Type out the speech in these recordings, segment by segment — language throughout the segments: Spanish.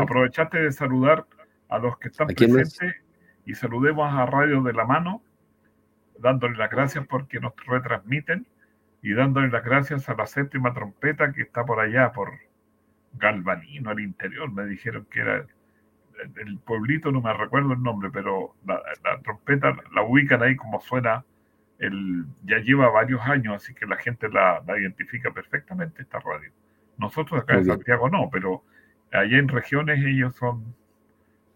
Aprovechaste de saludar a los que están presentes y saludemos a Radio de la Mano, dándole las gracias porque nos retransmiten y dándole las gracias a la séptima trompeta que está por allá, por Galvanino, al interior. Me dijeron que era el pueblito, no me recuerdo el nombre, pero la, trompeta la ubican ahí como suena. El, ya lleva varios años, así que la gente la, identifica perfectamente esta radio. Nosotros acá en Santiago no, pero allá en regiones ellos son,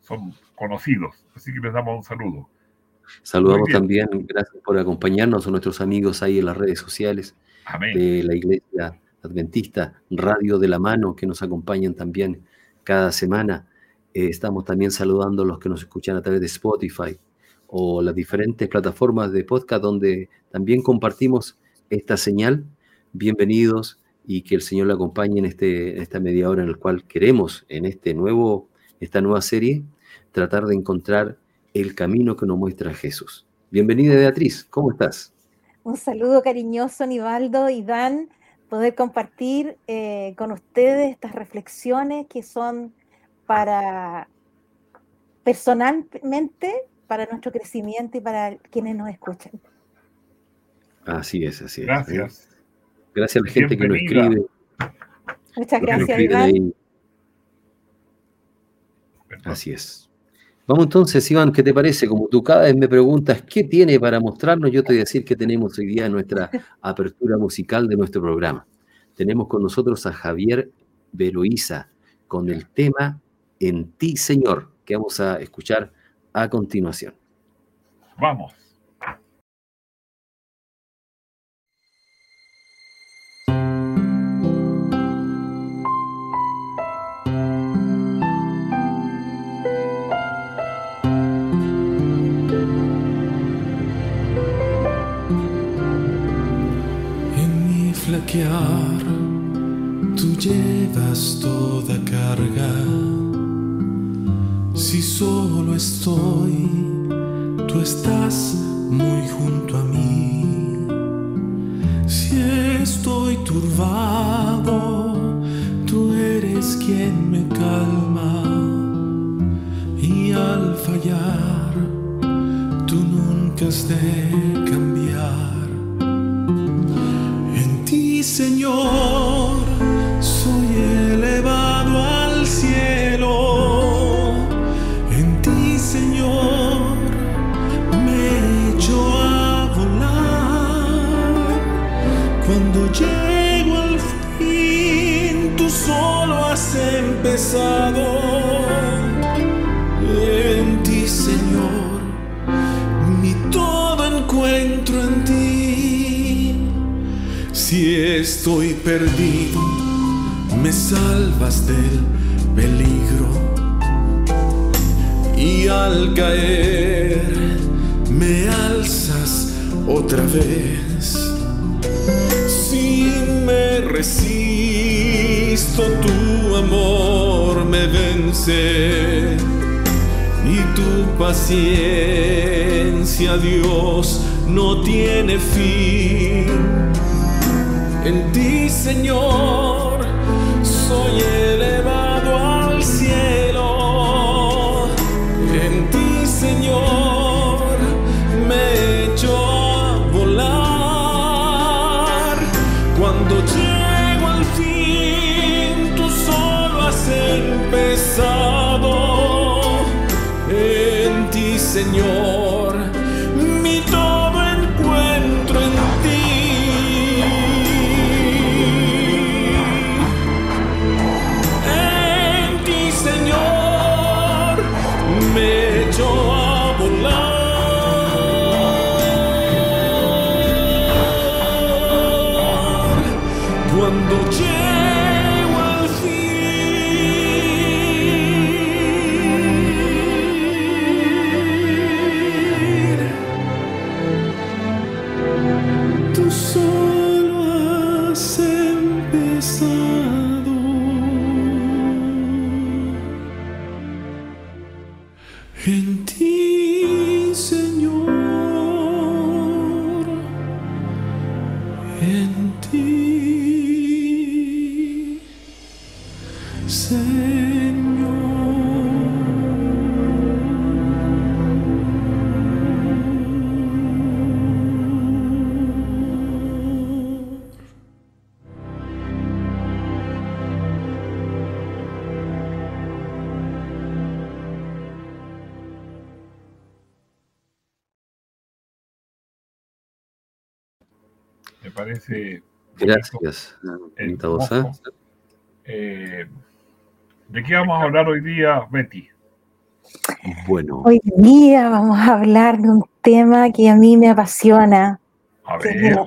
son conocidos, así que les damos un saludo. Saludamos también, gracias por acompañarnos a nuestros amigos ahí en las redes sociales de la Iglesia Adventista, Radio de la Mano, que nos acompañan también cada semana. Eh, estamos también saludando a los que nos escuchan a través de Spotify o las diferentes plataformas de podcast donde también compartimos esta señal. Bienvenidos y que el Señor le acompañe en, este, esta media hora en la cual queremos, en este nuevo, esta nueva serie, tratar de encontrar el camino que nos muestra Jesús. Bienvenida Beatriz, ¿cómo estás? Un saludo cariñoso, Nivaldo y Dan, poder compartir eh, con ustedes estas reflexiones que son para personalmente, para nuestro crecimiento y para quienes nos escuchan. Así es, así es. Gracias. Gracias a la gente que nos escribe. Muchas gracias, Iván. Así es. Vamos entonces, Iván, ¿qué te parece? Como tú cada vez me preguntas qué tiene para mostrarnos, yo te voy a decir que tenemos hoy día nuestra apertura musical de nuestro programa. Tenemos con nosotros a Javier Veroiza con el tema En ti, Señor, que vamos a escuchar a continuación. Vamos. Tú llevas toda carga. Si solo estoy, tú estás muy junto a mí. Si estoy turbado, tú eres quien me calma. Y al fallar, tú nunca has de cambiar. Señor, soy elevado al cielo. En ti, Señor, me echo a volar. Cuando llego al fin, tú solo has empezado. Si estoy perdido, me salvas del peligro. Y al caer, me alzas otra vez. Si me resisto, tu amor me vence. Y tu paciencia, Dios, no tiene fin en ti, Señor, soy elevado al cielo. En ti, Señor, me echo a volar. Cuando llego al fin, tú solo has empezado. En ti, Señor. En Gracias, eh, ¿De qué vamos a hablar hoy día, Betty? Bueno. Hoy día vamos a hablar de un tema que a mí me apasiona. A ver.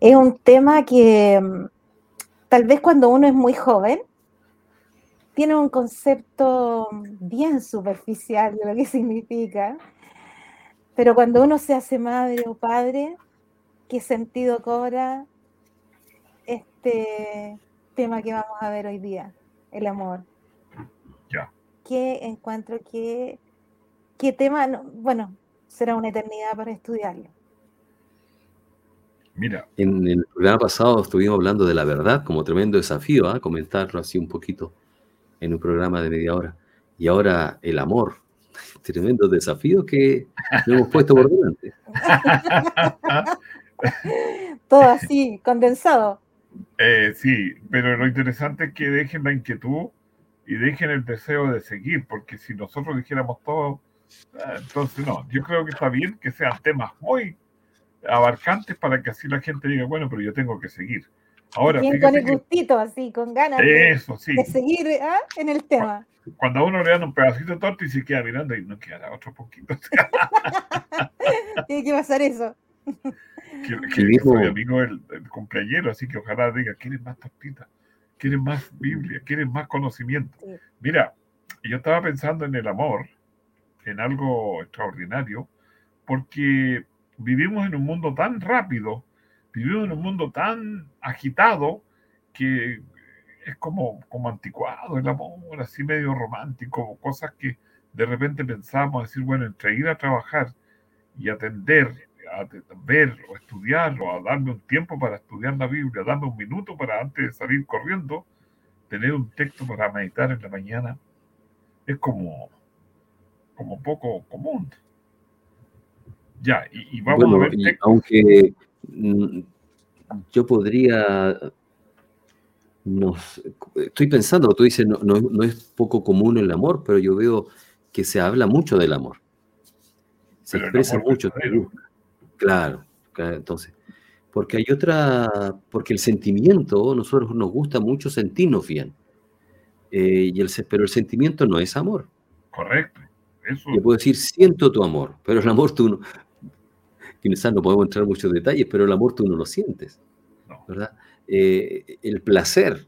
Es un tema que mm, tal vez cuando uno es muy joven tiene un concepto bien superficial de lo que significa, pero cuando uno se hace madre o padre, qué sentido cobra este tema que vamos a ver hoy día, el amor. Ya. ¿Qué encuentro que, qué tema, bueno, será una eternidad para estudiarlo? Mira. En el programa pasado estuvimos hablando de la verdad como tremendo desafío, ¿ah? comentarlo así un poquito en un programa de media hora. Y ahora el amor, tremendo desafío que lo hemos puesto por delante. Todo así, condensado. Eh, sí, pero lo interesante es que dejen la inquietud y dejen el deseo de seguir, porque si nosotros dijéramos todo, eh, entonces no, yo creo que está bien que sean temas muy abarcantes para que así la gente diga, bueno, pero yo tengo que seguir. Ahora, con el gustito, así, con ganas eso, de, de, seguir ¿ah? en el tema. Cuando a uno le dan un pedacito de torta y se queda mirando y no queda otro poquito. Tiene que pasar eso. Que, soy amigo del, cumpleañero, así que ojalá diga, ¿quieren más tortita? ¿Quieren más Biblia? ¿Quieren más conocimiento? Mira, yo estaba pensando en el amor, en algo extraordinario, porque vivimos en un mundo tan rápido, vivimos en un mundo tan agitado, que es como, como anticuado el amor, así medio romántico, cosas que de repente pensamos decir, bueno, entre ir a trabajar y atender a ver o estudiar o a darme un tiempo para estudiar la Biblia, darme un minuto para antes de salir corriendo, tener un texto para meditar en la mañana, es como, como poco común. Ya, y, vamos a ver. aunque mm, yo podría. Nos, estoy pensando, tú dices, no, no, es poco común el amor, pero yo veo que se habla mucho del amor. Se expresa mucho. Claro, entonces, porque hay otra, porque el sentimiento, nosotros nos gusta mucho sentirnos bien, eh, y el, pero el sentimiento no es amor. Correcto. Eso... Yo puedo decir, siento tu amor, pero el amor tú no, quizás no podemos entrar en muchos detalles, pero el amor tú no lo sientes, ¿verdad? Eh, el placer,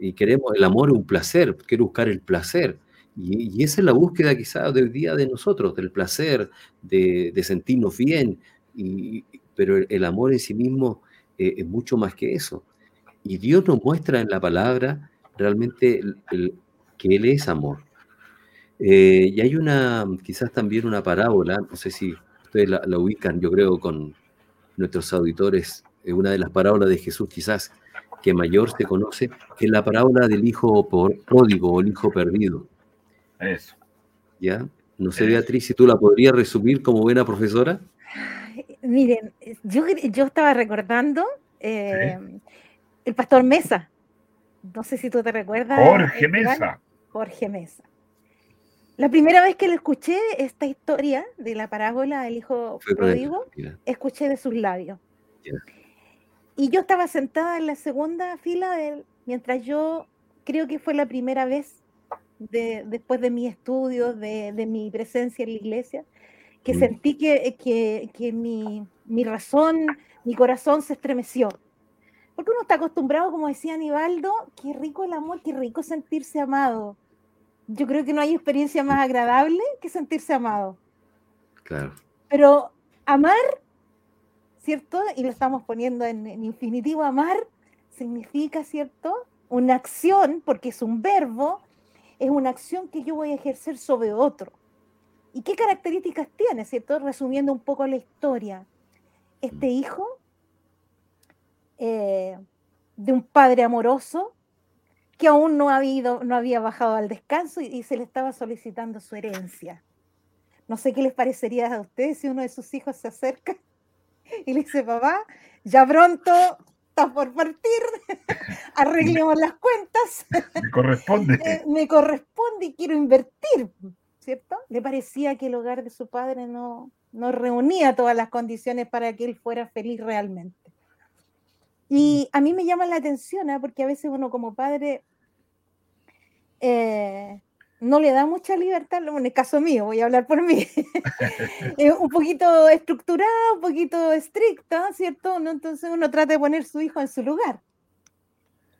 y queremos, el amor es un placer, quiero buscar el placer, y, esa es la búsqueda quizás del día de nosotros, del placer, de, sentirnos bien, pero el, amor en sí mismo eh, es mucho más que eso. Y Dios nos muestra en la palabra realmente que Él es amor. Eh, y hay una, quizás también una parábola, no sé si ustedes la, la ubican, yo creo, con nuestros auditores, es una de las parábolas de Jesús quizás que mayor se conoce, que es la parábola del hijo pródigo o el hijo perdido. Eso. ¿Ya? No sé, Beatriz, si tú la podrías resumir como buena profesora. Miren, yo, yo estaba recordando eh, el pastor Mesa. No sé si tú te recuerdas. Jorge Mesa. Jorge Mesa. La primera vez que le escuché esta historia de la parábola del hijo pródigo, escuché de sus labios. Y yo estaba sentada en la segunda fila de mientras yo creo que fue la primera vez después de mi estudio, de, mi presencia en la iglesia, que mm. sentí que, que, mi, mi, razón, mi corazón se estremeció. Porque uno está acostumbrado, como decía Anibaldo, qué rico el amor, qué rico sentirse amado. Yo creo que no hay experiencia más agradable que sentirse amado. Claro. Pero amar, ¿cierto? Y lo estamos poniendo en, en infinitivo, amar significa, ¿cierto? Una acción, porque es un verbo, es una acción que yo voy a ejercer sobre otro. ¿Y qué características tiene? ¿Cierto? Resumiendo un poco la historia. Este mm. hijo eh, de un padre amoroso que aún no, no había bajado al descanso y, se le estaba solicitando su herencia. No sé qué les parecería a ustedes si uno de sus hijos se acerca y le dice, papá, ya pronto está por partir, arreglemos las cuentas. Me corresponde. Eh, me corresponde y quiero invertir, ¿cierto? Le parecía que el hogar de su padre no, no reunía todas las condiciones para que él fuera feliz realmente. Y a mí me llama la atención, ¿eh? porque a veces uno como padre eh, no le da mucha libertad, en el caso mío, voy a hablar por mí, un poquito estructurado, un poquito estricta, ¿cierto? Entonces uno trata de poner su hijo en su lugar.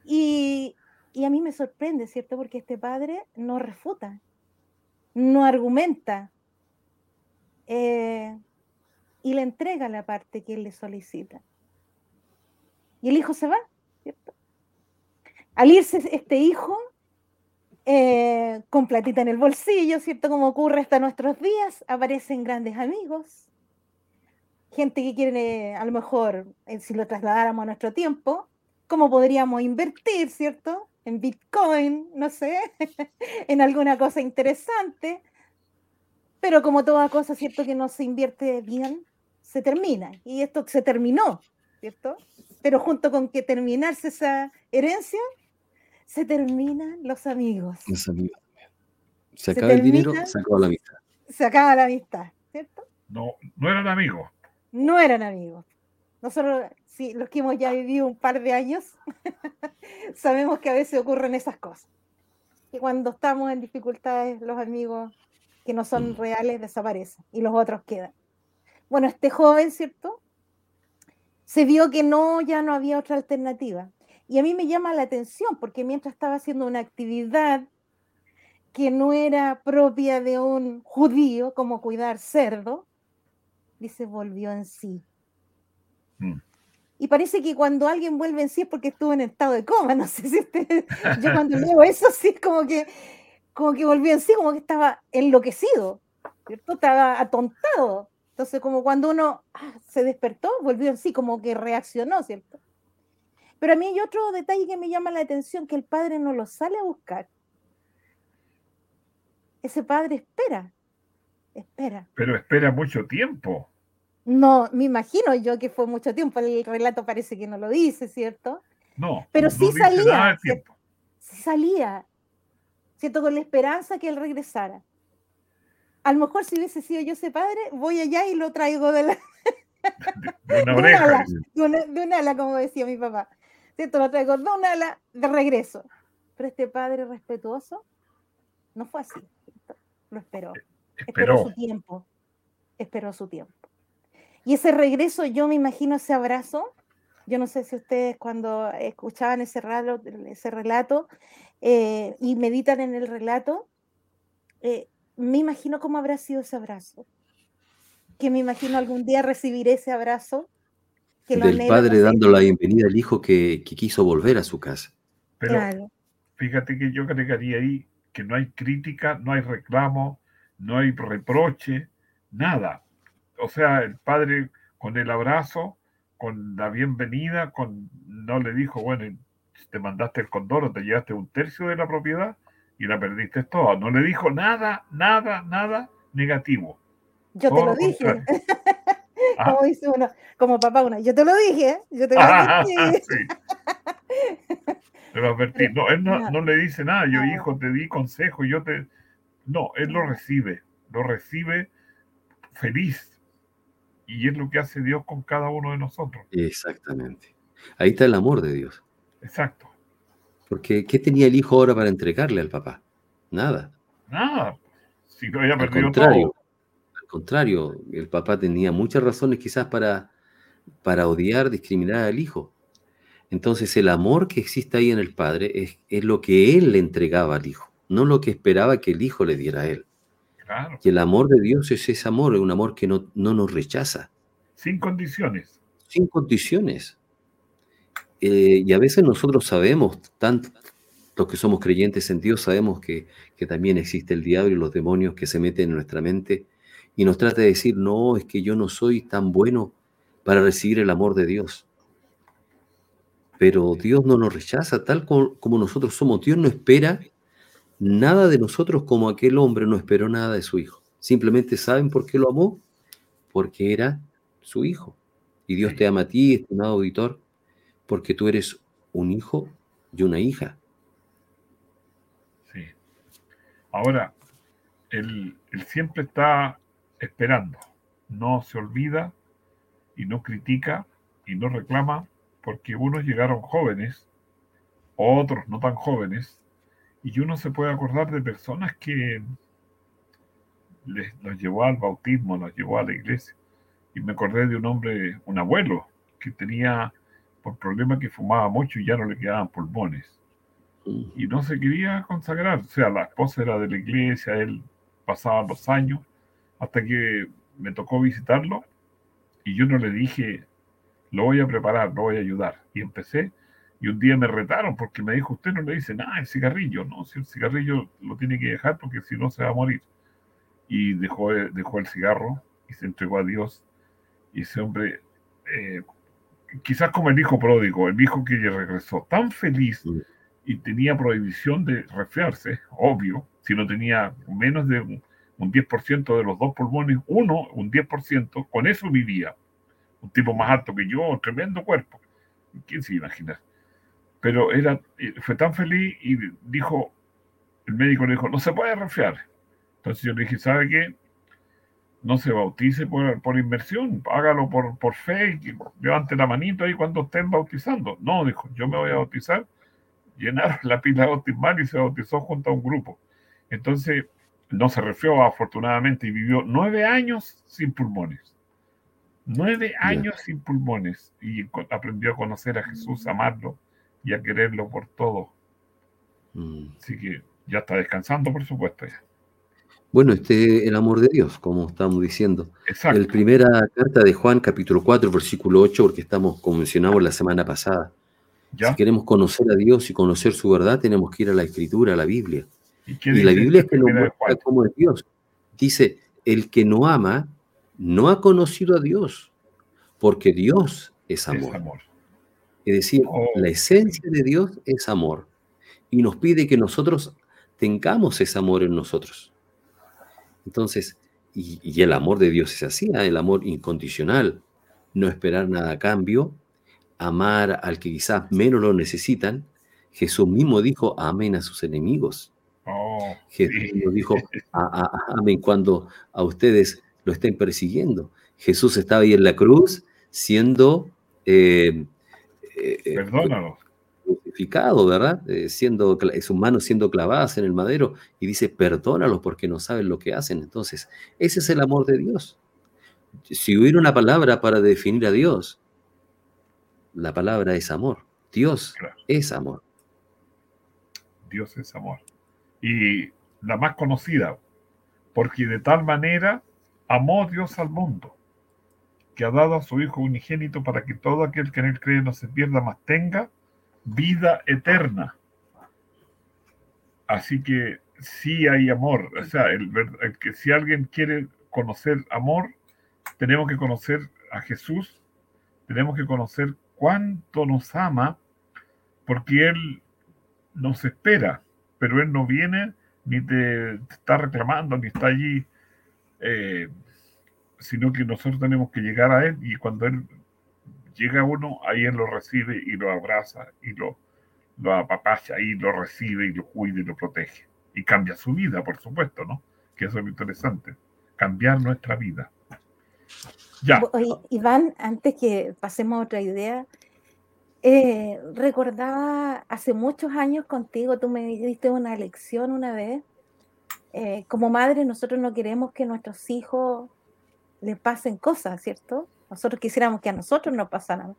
Y, y a mí me sorprende, ¿cierto? Porque este padre no refuta, no argumenta eh, y le entrega la parte que él le solicita. Y el hijo se va, ¿cierto? Al irse este hijo, eh, con platita en el bolsillo, ¿cierto? Como ocurre hasta nuestros días, aparecen grandes amigos, gente que quiere, a lo mejor, eh, si lo trasladáramos a nuestro tiempo, cómo podríamos invertir, ¿cierto? En Bitcoin, no sé, en alguna cosa interesante. Pero como toda cosa, ¿cierto? Que no se invierte bien, se termina. Y esto se terminó, ¿cierto? pero junto con que terminarse esa herencia, se terminan los amigos. Los amigos. Se acaba el dinero, se acaba la amistad. Se acaba la amistad, ¿cierto? No, no eran amigos. No eran amigos. Nosotros, sí, los que hemos ya vivido un par de años, sabemos que a veces ocurren esas cosas. Que cuando estamos en dificultades, los amigos que no son mm. reales desaparecen y los otros quedan. Bueno, este joven, ¿cierto? se vio que no, ya no había otra alternativa. Y a mí me llama la atención porque mientras estaba haciendo una actividad que no era propia de un judío, como cuidar cerdo, dice, volvió en sí. Mm. Y parece que cuando alguien vuelve en sí es porque estuvo en estado de coma. No sé si usted, yo cuando leo eso sí es como que, como que volvió en sí, como que estaba enloquecido, ¿cierto? Estaba atontado. Entonces, como cuando uno ah, se despertó, volvió en sí, como que reaccionó, ¿cierto? Pero a mí hay otro detalle que me llama la atención, que el padre no lo sale a buscar. Ese padre espera, espera. Pero espera mucho tiempo. No, me imagino yo que fue mucho tiempo. El relato parece que no lo dice, ¿cierto? No. Pero sí salía. Sí salía. ¿Cierto? Con la esperanza que él regresara a lo mejor si hubiese sido yo ese padre, voy allá y lo traigo de la... de una oreja. De, un ala, como decía mi papá. ¿Cierto? Lo traigo de ala de regreso. Pero este padre respetuoso no fue así. Lo esperó. Esperó. su tiempo. Esperó su tiempo. Y ese regreso, yo me imagino ese abrazo. Yo no sé si ustedes cuando escuchaban ese relato, ese relato eh, y meditan en el relato, eh, me imagino cómo habrá sido ese abrazo. Que me imagino algún día recibir ese abrazo. Que Del padre dando la bienvenida al hijo que, quiso volver a su casa. Pero fíjate que yo agregaría ahí que no hay crítica, no hay reclamo, no hay reproche, nada. O sea, el padre con el abrazo, con la bienvenida, con no le dijo, bueno, te mandaste el condoro, te llevaste un tercio de la propiedad, y la perdiste toda. No le dijo nada, nada, nada negativo. Yo te lo dije. Ah. Como dice uno, como papá uno, yo te lo dije, yo te lo ah, dije. Te lo advertí. No, él no, no, le dice nada, yo hijo te di consejo, yo te... No, él lo recibe, lo recibe feliz. Y es lo que hace Dios con cada uno de nosotros. Exactamente. Ahí está el amor de Dios. Exacto. Porque ¿qué tenía el hijo ahora para entregarle al papá? Nada. Nada. Si no había al contrario, Al contrario, el papá tenía muchas razones quizás para, para odiar, discriminar al hijo. Entonces el amor que existe ahí en el padre es, es, lo que él le entregaba al hijo, no lo que esperaba que el hijo le diera a él. Claro. Y el amor de Dios es ese amor, es un amor que no, no nos rechaza. Sin condiciones. Sin condiciones. Eh, y a veces nosotros sabemos tan, los que somos creyentes en Dios sabemos que, que también existe el diablo y los demonios que se meten en nuestra mente y nos trata de decir, no, es que yo no soy tan bueno para recibir el amor de Dios. Pero Dios no nos rechaza tal como, nosotros somos. Dios no espera nada de nosotros como aquel hombre no esperó nada de su hijo. Simplemente saben por qué lo amó, porque era su hijo. Y Dios te ama a ti, estimado auditor, porque tú eres un hijo y una hija. Sí. Ahora, él, él siempre está esperando. No se olvida y no critica y no reclama porque unos llegaron jóvenes, otros no tan jóvenes, y uno se puede acordar de personas que les, los llevó al bautismo, los llevó a la iglesia. Y me acordé de un hombre, un abuelo, que tenía por problema que fumaba mucho y ya no le quedaban pulmones. Y no se quería consagrar. O sea, la esposa era de la iglesia, él pasaba los años hasta que me tocó visitarlo y yo no le dije, lo voy a preparar, lo voy a ayudar. Y empecé y un día me retaron porque me dijo, usted no le dice nada, el cigarrillo, no, si el cigarrillo lo tiene que dejar porque si no se va a morir. Y dejó, dejó el cigarro y se entregó a Dios. Y ese hombre, eh, quizás como el hijo pródigo, el hijo que regresó, tan feliz y tenía prohibición de resfriarse, obvio, si no tenía menos de un 10% de los dos pulmones, uno, un 10%, con eso vivía. Un tipo más alto que yo, tremendo cuerpo. ¿Quién se imaginar? Pero era, eh, fue tan feliz y dijo, el médico le dijo, no se puede resfriar. Entonces yo le dije, ¿sabe qué? No se bautice por, por inmersión, hágalo por, por fe, y levante la manito ahí cuando estén bautizando. No, dijo, yo me voy a bautizar. Llenaron la pila bautismal y se bautizó junto a un grupo. Entonces, no se refió afortunadamente y vivió nueve años sin pulmones. Nueve años sin pulmones y aprendió a conocer a Jesús, a amarlo y a quererlo por todo. Mm. Así que ya está descansando, por supuesto. Bueno, este el amor de Dios, como estamos diciendo. Exacto. La primera carta de Juan, capítulo 4, versículo 8, porque estamos, como mencionamos la semana pasada. Si queremos conocer a Dios y conocer su verdad, tenemos que ir a la Escritura, a la Biblia. Y, la Biblia es que nos muestra cómo es Dios. Dice, el que no ama no ha conocido a Dios, porque Dios es amor. Es, decir, oh. la esencia de Dios es amor. Y nos pide que nosotros tengamos ese amor en nosotros. Entonces, y, el amor de Dios es así, ¿ah? el amor incondicional, no esperar nada a cambio, amar al que quizás menos lo necesitan. Jesús mismo dijo, amen a sus enemigos. Oh, Jesús dijo, amén cuando a ustedes lo estén persiguiendo. Jesús estaba ahí en la cruz siendo eh, eh, eh crucificado, ¿verdad? Eh, siendo, sus manos siendo clavadas en el madero y dice, perdónalos porque no saben lo que hacen. Entonces, ese es el amor de Dios. Si hubiera una palabra para definir a Dios, la palabra es amor. Dios es amor. Dios es amor y la más conocida, porque de tal manera amó Dios al mundo, que ha dado a su Hijo unigénito para que todo aquel que en él cree no se pierda, más tenga vida eterna. Así que sí hay amor, o sea, el, que si alguien quiere conocer amor, tenemos que conocer a Jesús, tenemos que conocer cuánto nos ama, porque Él nos espera pero él no viene ni te, está reclamando, ni está allí, eh, sino que nosotros tenemos que llegar a él y cuando él llega uno, ahí él lo recibe y lo abraza y lo, lo apapacha y lo recibe y lo cuida y lo protege. Y cambia su vida, por supuesto, ¿no? Que eso es lo interesante, cambiar nuestra vida. Ya. Iván, antes que pasemos a otra idea, eh, recordaba hace muchos años contigo, tú me diste una lección una vez. Eh, como madre, nosotros no queremos que a nuestros hijos les pasen cosas, ¿cierto? Nosotros quisiéramos que a nosotros no pasaran.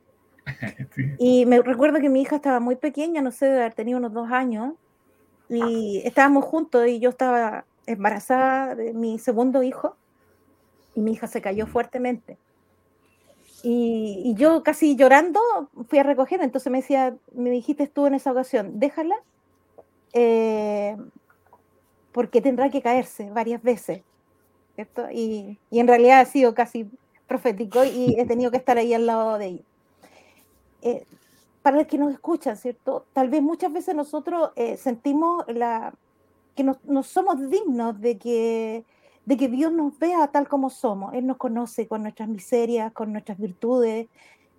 Y me recuerdo que mi hija estaba muy pequeña, no sé, de haber tenido unos dos años, y estábamos juntos y yo estaba embarazada de mi segundo hijo, y mi hija se cayó fuertemente. Y, yo casi llorando fui a recoger, entonces me decía, me dijiste tú en esa ocasión, déjala, eh, porque tendrá que caerse varias veces, ¿cierto? Y, en realidad ha sido casi profético y he tenido que estar ahí al lado de ella. Eh, para los que nos escuchan, ¿cierto? Tal vez muchas veces nosotros eh, sentimos la, que no, somos dignos de que, de que Dios nos vea tal como somos. Él nos conoce con nuestras miserias, con nuestras virtudes.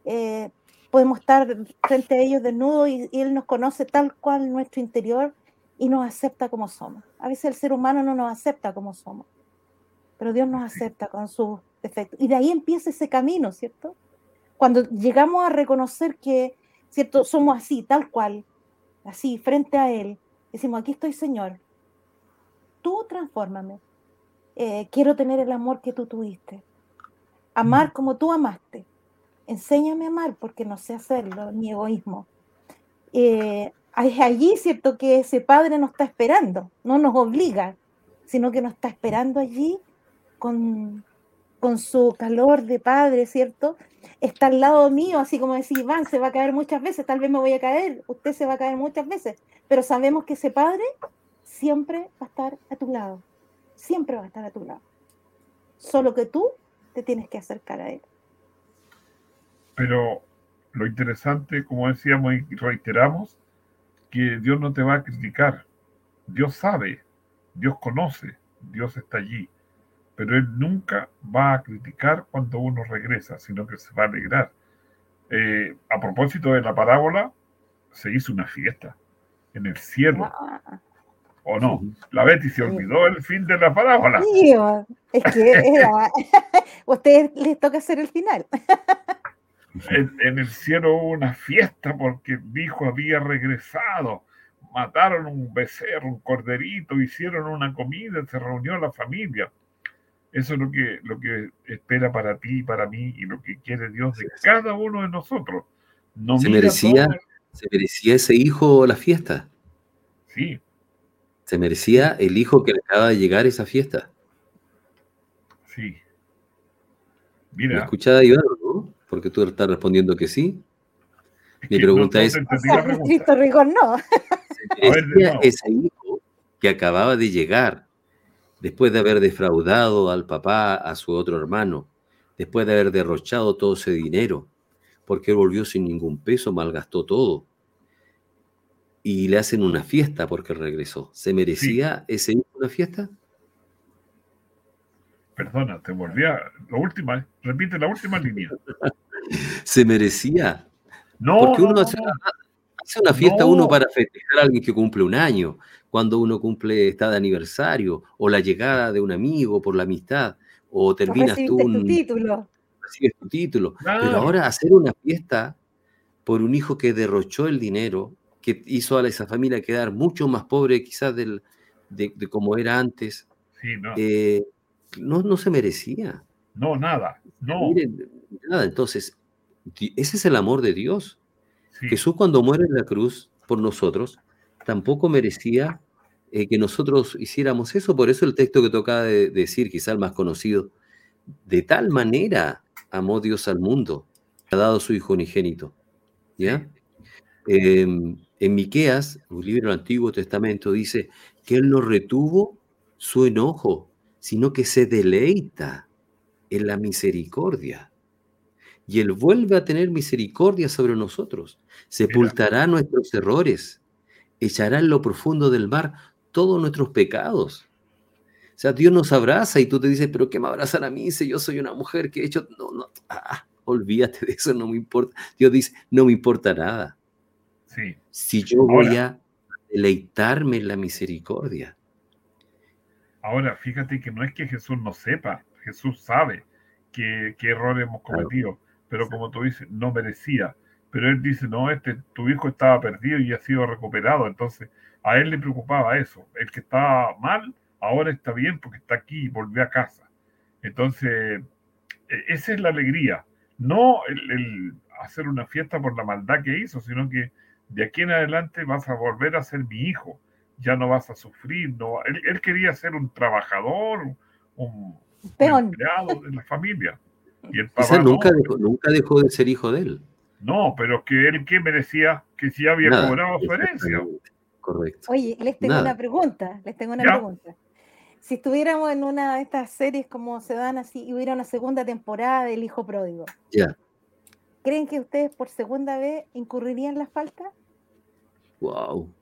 Eh, podemos estar frente a ellos desnudos y, y, Él nos conoce tal cual nuestro interior y nos acepta como somos. A veces el ser humano no nos acepta como somos, pero Dios nos acepta con sus defectos. Y de ahí empieza ese camino, ¿cierto? Cuando llegamos a reconocer que ¿cierto? Somos así, tal cual, así, frente a Él. Decimos, aquí estoy, Señor. Tú transfórmame. Eh, quiero tener el amor que tú tuviste. Amar como tú amaste. Enséñame a amar porque no sé hacerlo, mi egoísmo. Eh, es allí, ¿cierto? Que ese Padre nos está esperando, no nos obliga, sino que nos está esperando allí con, con su calor de Padre, ¿cierto? está al lado mío, así como decir, Iván se va a caer muchas veces, tal vez me voy a caer, usted se va a caer muchas veces, pero sabemos que ese Padre siempre va a estar a tu lado, siempre va a estar a tu lado. Solo que tú te tienes que acercar a Él. Pero lo interesante, como decíamos y reiteramos, que Dios no te va a criticar. Dios sabe, Dios conoce, Dios está allí pero él nunca va a criticar cuando uno regresa, sino que se va a alegrar. Eh, a propósito de la parábola, se hizo una fiesta en el cielo. Ah. ¿O no? La Betty se olvidó el fin de la parábola. es que era... ustedes les toca hacer el final. en, en, el cielo hubo una fiesta porque el hijo había regresado. Mataron un becerro, un corderito, hicieron una comida, se reunió la familia. Eso es lo que, lo que espera para ti y para mí y lo que quiere Dios de cada uno de nosotros. No se, merecía, se merecía ese hijo la fiesta. Sí. Se merecía el hijo que le acaba de llegar a esa fiesta. Sí. Mira. ¿Me no? Porque tú estás respondiendo que sí. Mi pregunta es. Cristo Rigor no. Se merecía ese hijo que acababa de llegar después de haber defraudado al papá, a su otro hermano, después de haber derrochado todo ese dinero, porque él volvió sin ningún peso, malgastó todo. Y le hacen una fiesta porque regresó. ¿Se merecía ese ese una fiesta? Perdona, te volvía. La última, repite la última línea. ¿Se merecía? No. Porque uno hace, una, fiesta uno para festejar a alguien que cumple un año, cuando uno cumple, está de aniversario, o la llegada de un amigo por la amistad, o terminas tú un, tu título. Recibes tu título. Pero ahora hacer una fiesta por un hijo que derrochó el dinero, que hizo a esa familia quedar mucho más pobre quizás del, de, como era antes, eh, no. no. se merecía. No, nada. No. nada. Entonces, ese es el amor de Dios. Jesús cuando muere en la cruz por nosotros, tampoco merecía eh, que nosotros hiciéramos eso. Por eso el texto que toca de decir, quizá el más conocido, de tal manera amó Dios al mundo, ha dado su Hijo unigénito. ¿Ya? Em, en Miqueas, un libro del Antiguo Testamento, dice que Él no retuvo su enojo, sino que se deleita en la misericordia. Y Él vuelve a tener misericordia sobre nosotros, sepultará nuestros errores, echará en lo profundo del mar todos nuestros pecados. O sea, Dios nos abraza y tú te dices, pero ¿qué me abrazan a mí si yo soy una mujer que he hecho? No, no, ah, olvídate de eso, no me importa. Dios dice, no me importa nada. Sí. Si yo voy a deleitarme en la misericordia. Ahora, fíjate que no es que Jesús no sepa, Jesús sabe qué, qué error hemos cometido, pero como tú dices, no merecía. Pero él dice, no, este, tu hijo estaba perdido y ha sido recuperado, entonces a él le preocupaba eso. El que estaba mal, ahora está bien porque está aquí y volvió a casa. Entonces, e, esa es la alegría. No el, hacer una fiesta por la maldad que hizo, sino que de aquí en adelante vas a volver a ser mi hijo. Ya no vas a sufrir. No, él, quería ser un trabajador, un, empleado de la familia. Y el papá nunca, dejó, nunca dejó de ser hijo de él. No, pero que él que merecía que si había cobrado su herencia. correcto. Oye, les tengo una pregunta, les tengo una pregunta. Si estuviéramos en una de estas series como se dan así y hubiera una segunda temporada del Hijo Pródigo, ya. ¿creen que ustedes por segunda vez incurrirían en la falta? Wow.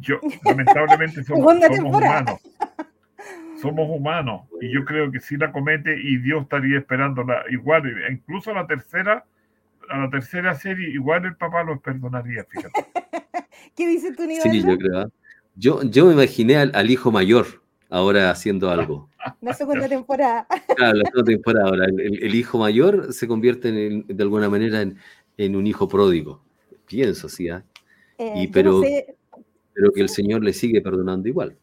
Yo, lamentablemente, somos, humanos. Somos humanos. Y yo creo que sí la comete y Dios estaría esperándola. Igual, incluso a la tercera, a la tercera serie, igual el papá los perdonaría, fíjate. ¿Qué dice tu nivel? Sí, yo creo. ¿ah? Yo, yo me imaginé al, hijo mayor ahora haciendo algo. La segunda temporada. Claro, la segunda temporada. Ahora, el, hijo mayor se convierte en, de alguna manera en, en, un hijo pródigo. Pienso, sí. ¿ah? Eh, y, pero, pero que el Señor le sigue perdonando igual.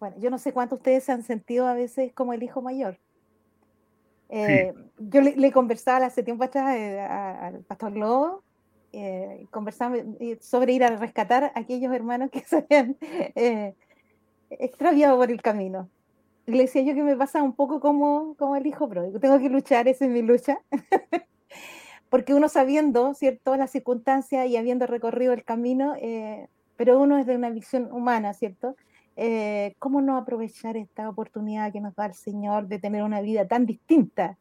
Bueno, yo no sé cuánto ustedes se han sentido a veces como el hijo mayor. Eh, yo le, conversaba hace tiempo atrás eh, al pastor Lobo, eh, conversaba sobre ir a rescatar a aquellos hermanos que se habían extraviado por el camino. Y le decía yo que me pasa un poco como, como el hijo pródigo. Tengo que luchar, esa es mi lucha. Porque uno sabiendo, ¿cierto?, las circunstancias y habiendo recorrido el camino, pero uno es de una visión humana, ¿cierto? Eh, ¿cómo no aprovechar esta oportunidad que nos da el Señor de tener una vida tan distinta?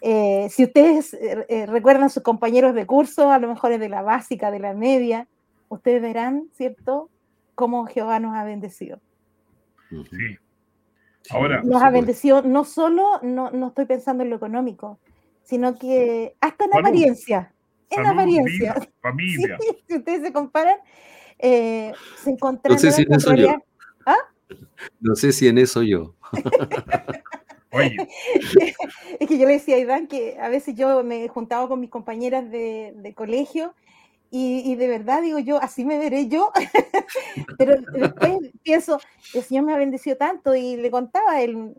Eh, si ustedes eh, recuerdan sus compañeros de curso, a lo mejor es de la básica, de la media, ustedes verán, ¿cierto?, cómo Jehová nos ha bendecido. Sí. Ahora, nos ha bendecido, no solo, no, no, estoy pensando en lo económico, sino que hasta en apariencia. En apariencia. familia. si ustedes se comparan, se encontrarán no sé si ¿Ah? No sé si en eso yo. Oye. Es que yo le decía a Iván que a veces yo me juntaba con mis compañeras de, colegio y, de verdad digo yo, así me veré yo. Pero después pienso, el Señor me ha bendecido tanto y le contaba, él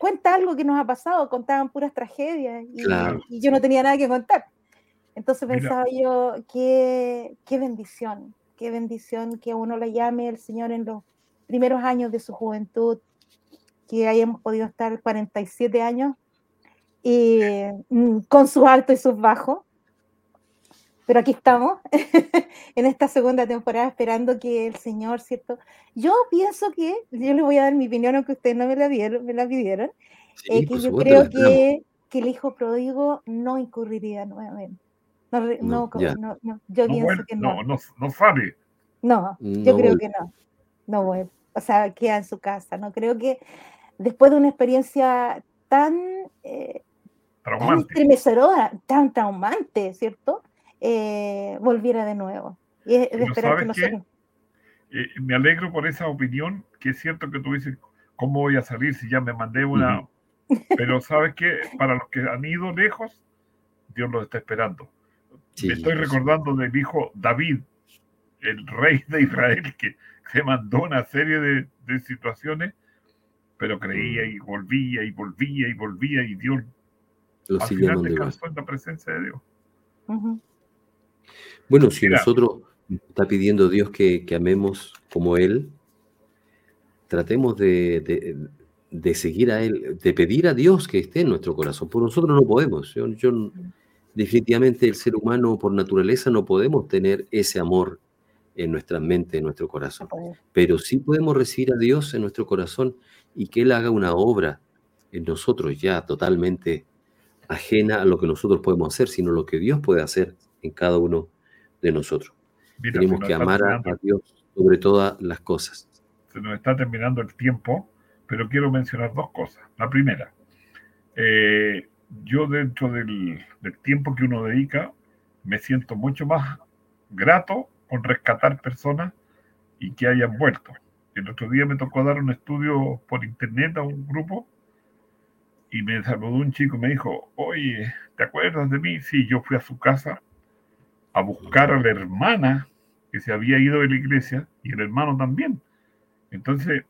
cuenta algo que nos ha pasado, contaban puras tragedias y, yo no tenía nada que contar. Entonces pensaba yo, qué, qué bendición, qué bendición que uno le llame el Señor en los primeros años de su juventud, que hayamos podido estar 47 años y, mm, con sus altos y sus bajos. Pero aquí estamos, en esta segunda temporada, esperando que el Señor, ¿cierto? Yo pienso que, yo les voy a dar mi opinión, aunque ustedes no me la, vieron, me la pidieron, eh, que yo creo que, que, el hijo pródigo no incurriría nuevamente. No, no, no, yo pienso que no. No, no, sabe. No, yo creo que no. No vuelve o sea, queda en su casa. No creo que después de una experiencia tan, eh, tan tan traumante, ¿cierto? Eh, volviera de nuevo. Y es de esperar que nosotros... Eh, me alegro por esa opinión, que es cierto que tú dices, ¿cómo voy a salir si ya me mandé una... Pero sabes que para los que han ido lejos, Dios los está esperando. me estoy recordando del hijo David, el rey de Israel, que se mandó una serie de, situaciones, pero creía y volvía y volvía y volvía y Dios Lo al final descansó en la presencia de Dios. Bueno, si nosotros está pidiendo Dios que, amemos como Él, tratemos de, seguir a Él, de pedir a Dios que esté en nuestro corazón. Por nosotros no podemos. Yo, yo, definitivamente el ser humano por naturaleza no podemos tener ese amor en nuestra mente, en nuestro corazón. Pero sí podemos recibir a Dios en nuestro corazón y que Él haga una obra en nosotros ya totalmente ajena a lo que nosotros podemos hacer, sino lo que Dios puede hacer en cada uno de nosotros. Tenemos que amar a, Dios sobre todas las cosas. Se nos está terminando el tiempo, pero quiero mencionar dos cosas. La primera, eh, yo dentro del, del tiempo que uno dedica, me siento mucho más grato con rescatar personas y que hayan vuelto. El otro día me tocó dar un estudio por internet a un grupo y me saludó un chico y me dijo, oye, ¿te acuerdas de mí? Sí, yo fui a su casa a buscar a la hermana que se había ido de la iglesia y el hermano también. Entonces,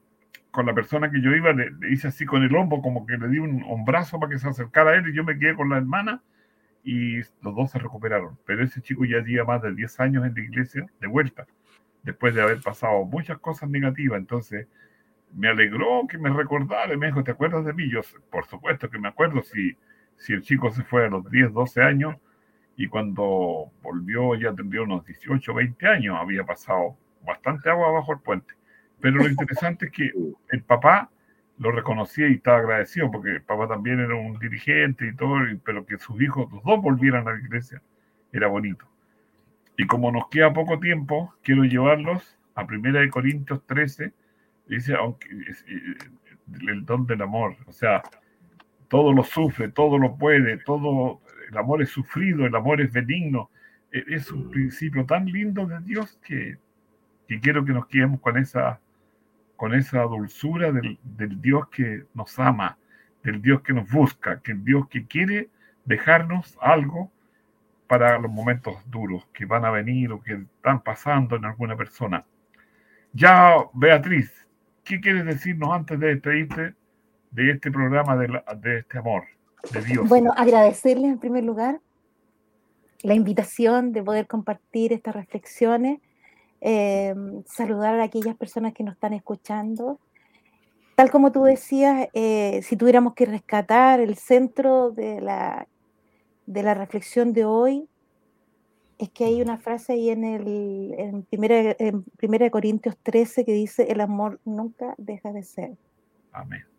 con la persona que yo iba, le, le hice así con el hombro, como que le di un hombrazo para que se acercara a él y yo me quedé con la hermana y los dos se recuperaron. Pero ese chico ya lleva más de 10 años en la iglesia de vuelta, después de haber pasado muchas cosas negativas. Entonces, me alegró que me recordara me dijo, ¿te acuerdas de mí? Yo, por supuesto que me acuerdo si, si el chico se fue a los 10, 12 años y cuando volvió ya tendría unos 18, 20 años, había pasado bastante agua bajo el puente. Pero lo interesante es que el papá lo reconocía y estaba agradecido porque el papá también era un dirigente y todo, pero que sus hijos, los dos volvieran a la iglesia, era bonito. Y como nos queda poco tiempo, quiero llevarlos a 1 Corintios 13, dice, aunque eh, el don del amor, o sea, todo lo sufre, todo lo puede, todo, el amor es sufrido, el amor es benigno. E, es un principio tan lindo de Dios que, que quiero que nos quedemos con esa, con esa dulzura del, del, Dios que nos ama, del Dios que nos busca, que el Dios que quiere dejarnos algo para los momentos duros que van a venir o que están pasando en alguna persona. Ya, Beatriz, ¿qué quieres decirnos antes de despedirte de este programa de, de este amor de Dios? Bueno, agradecerles en primer lugar la invitación de poder compartir estas reflexiones, eh, saludar a aquellas personas que nos están escuchando. Tal como tú decías, eh, si tuviéramos que rescatar el centro de la, de la reflexión de hoy, es que hay una frase ahí en el en primera, en primera Corintios 13 que dice el amor nunca deja de ser. Amén.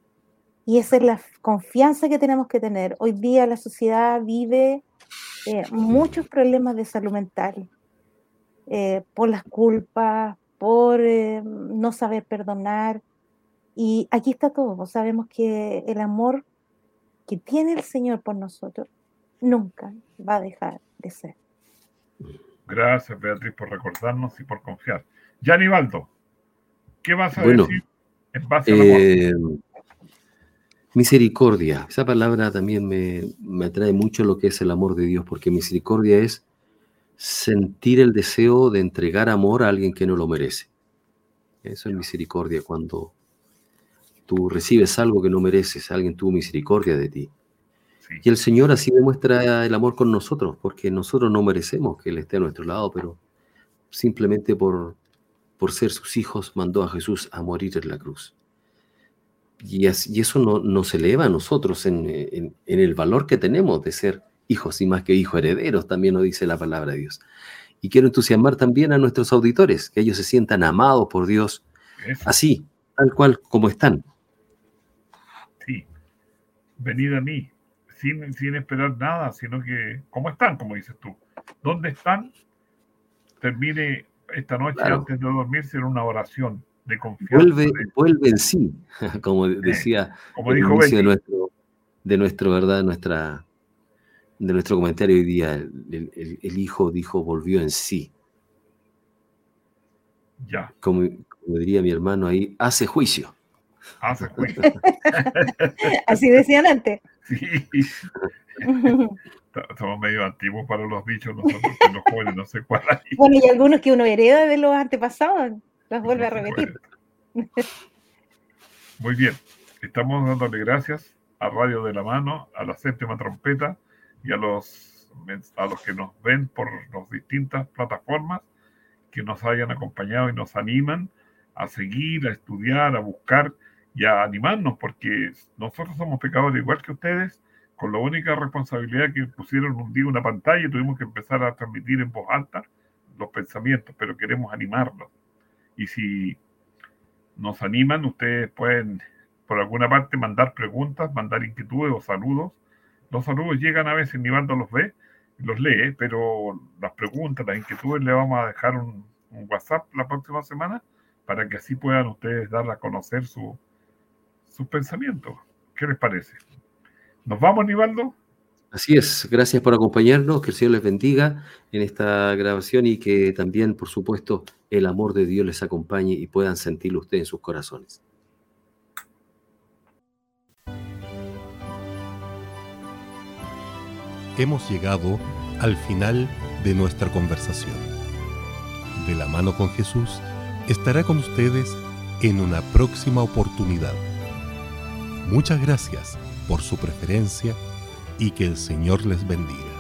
Y esa es la confianza que tenemos que tener. Hoy día la sociedad vive eh, muchos problemas de salud mental eh, por las culpas, por eh, no saber perdonar. Y aquí está todo. Sabemos que el amor que tiene el Señor por nosotros nunca va a dejar de ser. Gracias, Beatriz, por recordarnos y por confiar. Ya, Nivaldo, ¿qué vas a decir en base eh, Misericordia. Esa palabra también me, me atrae mucho lo que es el amor de Dios, porque misericordia es sentir el deseo de entregar amor a alguien que no lo merece. Eso es misericordia, cuando tú recibes algo que no mereces, alguien tuvo misericordia de ti. Y el Señor así demuestra el amor con nosotros, porque nosotros no merecemos que Él esté a nuestro lado, pero simplemente por, por ser sus hijos mandó a Jesús a morir en la cruz. Y, eso no, nos eleva a nosotros en, el valor que tenemos de ser hijos y más que hijos herederos, también nos dice la palabra de Dios. Y quiero entusiasmar también a nuestros auditores, que ellos se sientan amados por Dios, así, tal cual como están. Sí, venid a mí, sin, esperar nada, sino que, ¿cómo están? Como dices tú. ¿Dónde están? Termine esta noche antes de dormirse en una oración de confianza. Vuelve, vuelve en sí, como decía como dijo de nuestro, de nuestro, ¿verdad? Nuestra, de nuestro comentario hoy día. El, hijo dijo, volvió en sí. Ya. Como, como diría mi hermano ahí, hace juicio. Hace juicio. Así decían antes. Sí. Estamos medio antiguos para los dichos nosotros, los jóvenes, no sé cuál hay. Bueno, y algunos que uno hereda de los antepasados, los vuelve a repetir. Muy bien, estamos dándole gracias a Radio de la Mano, a la séptima trompeta y a los, a los que nos ven por las distintas plataformas que nos hayan acompañado y nos animan a seguir, a estudiar, a buscar y a animarnos, porque nosotros somos pecadores igual que ustedes, con la única responsabilidad que pusieron un día una pantalla y tuvimos que empezar a transmitir en voz alta los pensamientos, pero queremos animarlos. Y si nos animan, ustedes pueden por alguna parte mandar preguntas, mandar inquietudes o saludos. Los saludos llegan a veces, Nivaldo los ve, los lee, pero las preguntas, las inquietudes le vamos a dejar un, un WhatsApp la próxima semana para que así puedan ustedes dar a conocer su, sus pensamientos. ¿Qué les parece? ¿Nos vamos, Nivaldo? Así es, gracias por acompañarnos, que el Señor les bendiga en esta grabación y que también, por supuesto, el amor de Dios les acompañe y puedan sentirlo ustedes en sus corazones. Hemos llegado al final de nuestra conversación. De la mano con Jesús estará con ustedes en una próxima oportunidad. Muchas gracias por su preferencia y que el Señor les bendiga.